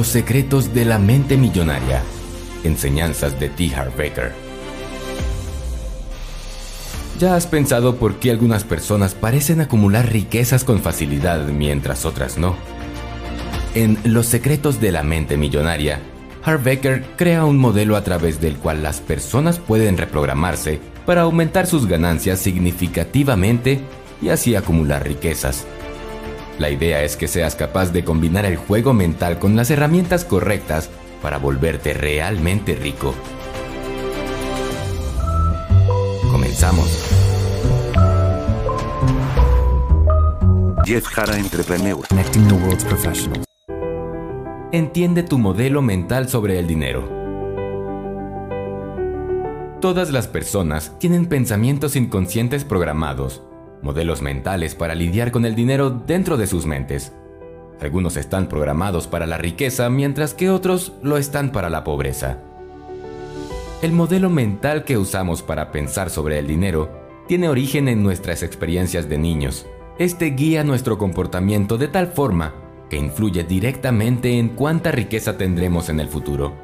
Los secretos de la mente millonaria. Enseñanzas de T. Harv Baker. ¿Ya has pensado por qué algunas personas parecen acumular riquezas con facilidad mientras otras no? En Los secretos de la mente millonaria, Becker crea un modelo a través del cual las personas pueden reprogramarse para aumentar sus ganancias significativamente y así acumular riquezas. La idea es que seas capaz de combinar el juego mental con las herramientas correctas para volverte realmente rico. Comenzamos. Jeff Jara Entrepreneur. Connecting the world's professionals. Entiende tu modelo mental sobre el dinero. Todas las personas tienen pensamientos inconscientes programados, modelos mentales para lidiar con el dinero dentro de sus mentes. Algunos están programados para la riqueza mientras que otros lo están para la pobreza. El modelo mental que usamos para pensar sobre el dinero tiene origen en nuestras experiencias de niños. Este guía nuestro comportamiento de tal forma que influye directamente en cuánta riqueza tendremos en el futuro.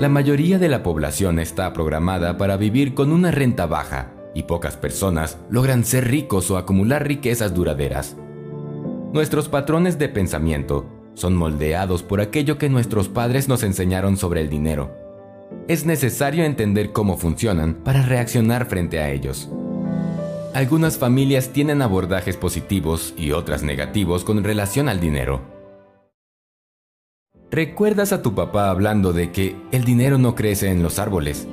La mayoría de la población está programada para vivir con una renta baja y pocas personas logran ser ricos o acumular riquezas duraderas. Nuestros patrones de pensamiento son moldeados por aquello que nuestros padres nos enseñaron sobre el dinero. Es necesario entender cómo funcionan para reaccionar frente a ellos. Algunas familias tienen abordajes positivos y otras negativos con relación al dinero. ¿Recuerdas a tu papá hablando de que el dinero no crece en los árboles?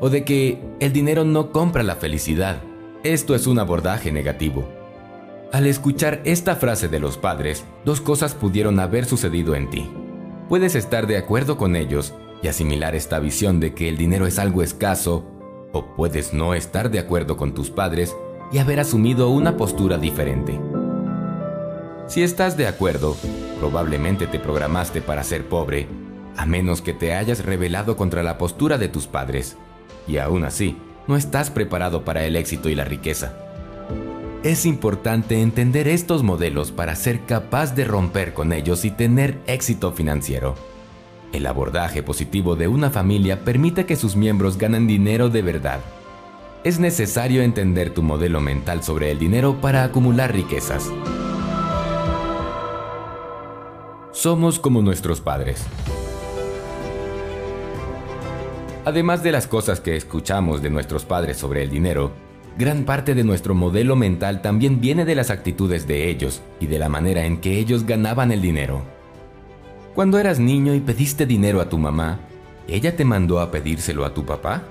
¿O de que el dinero no compra la felicidad? Esto es un abordaje negativo. Al escuchar esta frase de los padres, dos cosas pudieron haber sucedido en ti. Puedes estar de acuerdo con ellos y asimilar esta visión de que el dinero es algo escaso, o puedes no estar de acuerdo con tus padres y haber asumido una postura diferente. Si estás de acuerdo, probablemente te programaste para ser pobre, a menos que te hayas rebelado contra la postura de tus padres, y aún así, no estás preparado para el éxito y la riqueza. Es importante entender estos modelos para ser capaz de romper con ellos y tener éxito financiero. El abordaje positivo de una familia permite que sus miembros ganen dinero de verdad es necesario entender tu modelo mental sobre el dinero para acumular riquezas. Somos como nuestros padres. Además de las cosas que escuchamos de nuestros padres sobre el dinero, gran parte de nuestro modelo mental también viene de las actitudes de ellos y de la manera en que ellos ganaban el dinero. Cuando eras niño y pediste dinero a tu mamá, ¿ella te mandó a pedírselo a tu papá?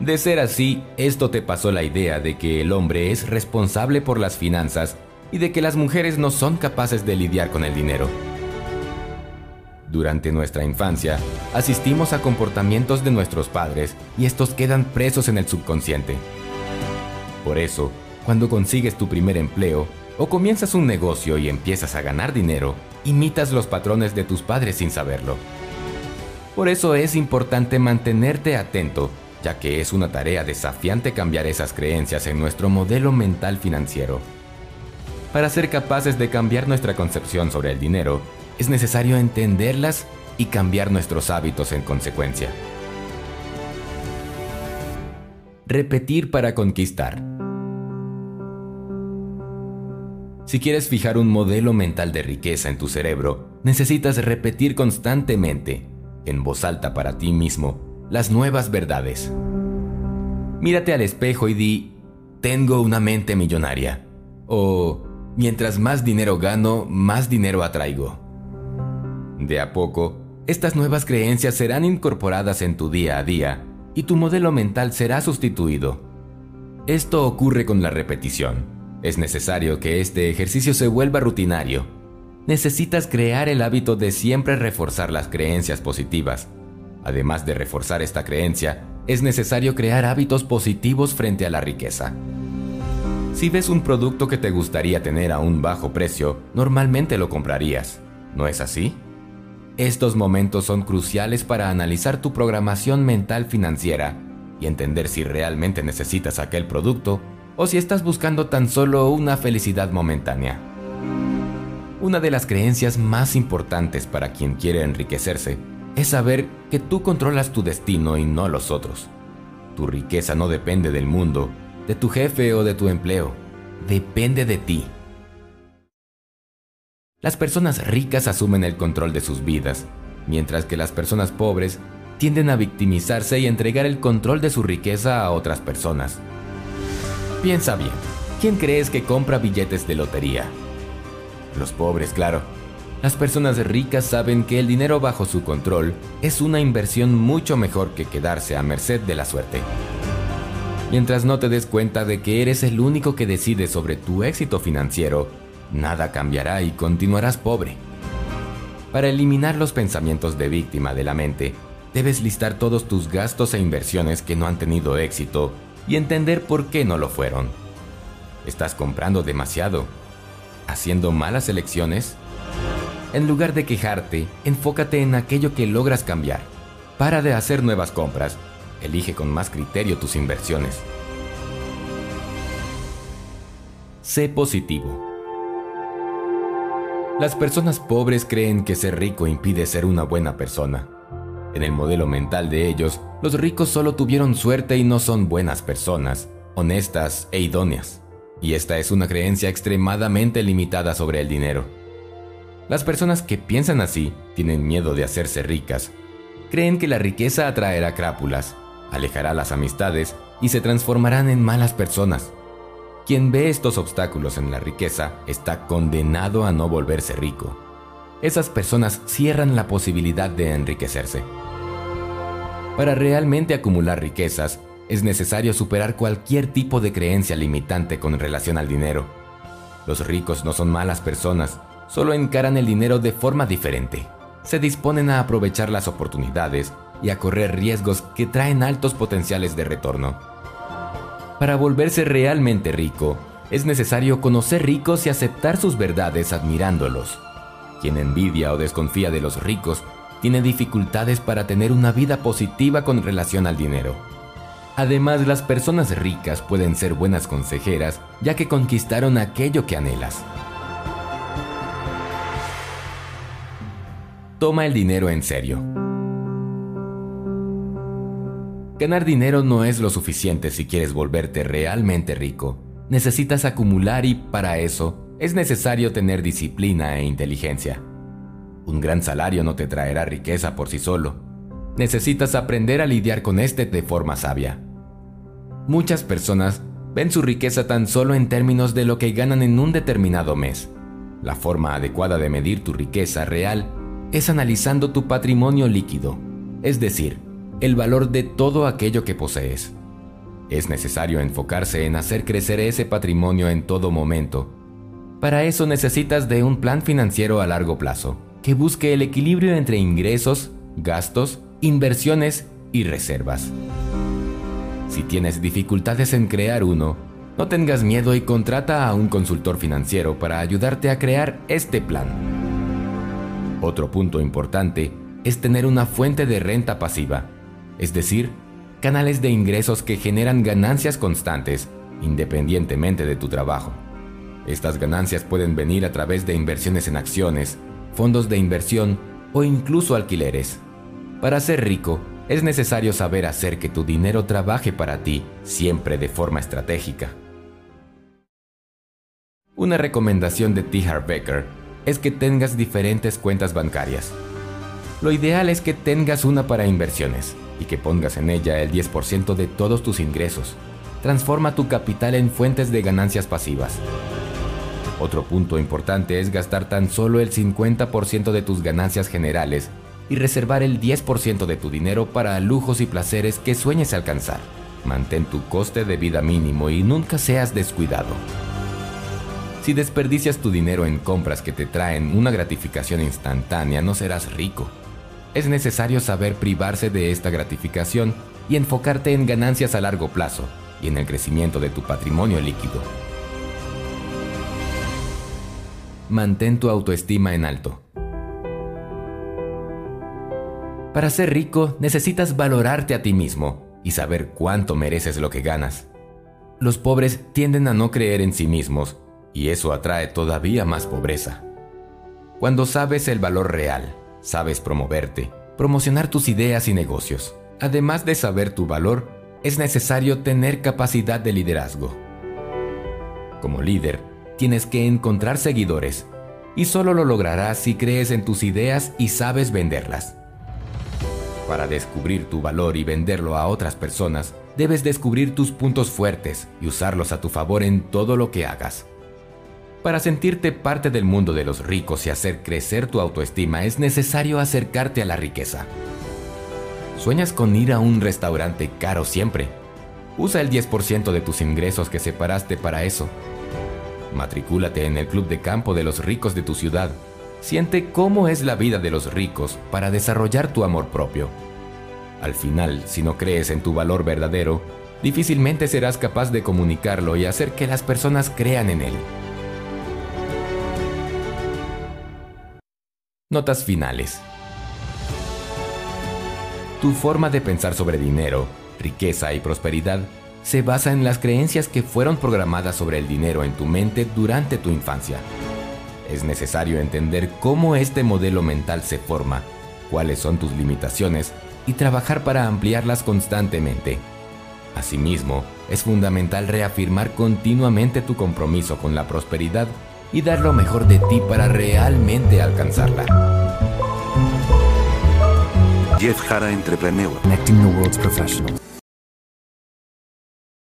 De ser así, esto te pasó la idea de que el hombre es responsable por las finanzas y de que las mujeres no son capaces de lidiar con el dinero. Durante nuestra infancia, asistimos a comportamientos de nuestros padres y estos quedan presos en el subconsciente. Por eso, cuando consigues tu primer empleo o comienzas un negocio y empiezas a ganar dinero, imitas los patrones de tus padres sin saberlo. Por eso es importante mantenerte atento ya que es una tarea desafiante cambiar esas creencias en nuestro modelo mental financiero. Para ser capaces de cambiar nuestra concepción sobre el dinero, es necesario entenderlas y cambiar nuestros hábitos en consecuencia. Repetir para conquistar. Si quieres fijar un modelo mental de riqueza en tu cerebro, necesitas repetir constantemente, en voz alta para ti mismo, las nuevas verdades. Mírate al espejo y di, tengo una mente millonaria. O, mientras más dinero gano, más dinero atraigo. De a poco, estas nuevas creencias serán incorporadas en tu día a día y tu modelo mental será sustituido. Esto ocurre con la repetición. Es necesario que este ejercicio se vuelva rutinario. Necesitas crear el hábito de siempre reforzar las creencias positivas Además de reforzar esta creencia, es necesario crear hábitos positivos frente a la riqueza. Si ves un producto que te gustaría tener a un bajo precio, normalmente lo comprarías. ¿No es así? Estos momentos son cruciales para analizar tu programación mental financiera y entender si realmente necesitas aquel producto o si estás buscando tan solo una felicidad momentánea. Una de las creencias más importantes para quien quiere enriquecerse es saber que tú controlas tu destino y no los otros. Tu riqueza no depende del mundo, de tu jefe o de tu empleo, depende de ti. Las personas ricas asumen el control de sus vidas, mientras que las personas pobres tienden a victimizarse y entregar el control de su riqueza a otras personas. Piensa bien, ¿quién crees que compra billetes de lotería? Los pobres, claro. Las personas ricas saben que el dinero bajo su control es una inversión mucho mejor que quedarse a merced de la suerte. Mientras no te des cuenta de que eres el único que decide sobre tu éxito financiero, nada cambiará y continuarás pobre. Para eliminar los pensamientos de víctima de la mente, debes listar todos tus gastos e inversiones que no han tenido éxito y entender por qué no lo fueron. ¿Estás comprando demasiado? ¿Haciendo malas elecciones? En lugar de quejarte, enfócate en aquello que logras cambiar. Para de hacer nuevas compras. Elige con más criterio tus inversiones. Sé positivo. Las personas pobres creen que ser rico impide ser una buena persona. En el modelo mental de ellos, los ricos solo tuvieron suerte y no son buenas personas, honestas e idóneas. Y esta es una creencia extremadamente limitada sobre el dinero. Las personas que piensan así tienen miedo de hacerse ricas. Creen que la riqueza atraerá crápulas, alejará las amistades y se transformarán en malas personas. Quien ve estos obstáculos en la riqueza está condenado a no volverse rico. Esas personas cierran la posibilidad de enriquecerse. Para realmente acumular riquezas, es necesario superar cualquier tipo de creencia limitante con relación al dinero. Los ricos no son malas personas, solo encaran el dinero de forma diferente. Se disponen a aprovechar las oportunidades y a correr riesgos que traen altos potenciales de retorno. Para volverse realmente rico, es necesario conocer ricos y aceptar sus verdades admirándolos. Quien envidia o desconfía de los ricos tiene dificultades para tener una vida positiva con relación al dinero. Además, las personas ricas pueden ser buenas consejeras ya que conquistaron aquello que anhelas. Toma el dinero en serio. Ganar dinero no es lo suficiente si quieres volverte realmente rico. Necesitas acumular y para eso es necesario tener disciplina e inteligencia. Un gran salario no te traerá riqueza por sí solo. Necesitas aprender a lidiar con este de forma sabia. Muchas personas ven su riqueza tan solo en términos de lo que ganan en un determinado mes. La forma adecuada de medir tu riqueza real es analizando tu patrimonio líquido, es decir, el valor de todo aquello que posees. Es necesario enfocarse en hacer crecer ese patrimonio en todo momento. Para eso necesitas de un plan financiero a largo plazo, que busque el equilibrio entre ingresos, gastos, inversiones y reservas. Si tienes dificultades en crear uno, no tengas miedo y contrata a un consultor financiero para ayudarte a crear este plan. Otro punto importante es tener una fuente de renta pasiva es decir, canales de ingresos que generan ganancias constantes independientemente de tu trabajo. Estas ganancias pueden venir a través de inversiones en acciones, fondos de inversión o incluso alquileres. Para ser rico, es necesario saber hacer que tu dinero trabaje para ti siempre de forma estratégica. Una recomendación de T. Harv Becker es que tengas diferentes cuentas bancarias. Lo ideal es que tengas una para inversiones, y que pongas en ella el 10% de todos tus ingresos. Transforma tu capital en fuentes de ganancias pasivas. Otro punto importante es gastar tan solo el 50% de tus ganancias generales y reservar el 10% de tu dinero para lujos y placeres que sueñes alcanzar. Mantén tu coste de vida mínimo y nunca seas descuidado. Si desperdicias tu dinero en compras que te traen una gratificación instantánea, no serás rico es necesario saber privarse de esta gratificación y enfocarte en ganancias a largo plazo y en el crecimiento de tu patrimonio líquido. Mantén tu autoestima en alto. Para ser rico necesitas valorarte a ti mismo y saber cuánto mereces lo que ganas. Los pobres tienden a no creer en sí mismos y eso atrae todavía más pobreza. Cuando sabes el valor real, sabes promoverte, promocionar tus ideas y negocios. Además de saber tu valor, es necesario tener capacidad de liderazgo. Como líder, tienes que encontrar seguidores, y solo lo lograrás si crees en tus ideas y sabes venderlas. Para descubrir tu valor y venderlo a otras personas, debes descubrir tus puntos fuertes y usarlos a tu favor en todo lo que hagas. Para sentirte parte del mundo de los ricos y hacer crecer tu autoestima es necesario acercarte a la riqueza. ¿Sueñas con ir a un restaurante caro siempre? Usa el 10% de tus ingresos que separaste para eso. Matricúlate en el club de campo de los ricos de tu ciudad Siente cómo es la vida de los ricos para desarrollar tu amor propio. Al final, si no crees en tu valor verdadero, difícilmente serás capaz de comunicarlo y hacer que las personas crean en él. Notas finales. Tu forma de pensar sobre dinero, riqueza y prosperidad se basa en las creencias que fueron programadas sobre el dinero en tu mente durante tu infancia. Es necesario entender cómo este modelo mental se forma, cuáles son tus limitaciones y trabajar para ampliarlas constantemente. Asimismo, es fundamental reafirmar continuamente tu compromiso con la prosperidad y dar lo mejor de ti para realmente alcanzarla. Jeff Jara Entrepreneur. Connecting the world's professionals.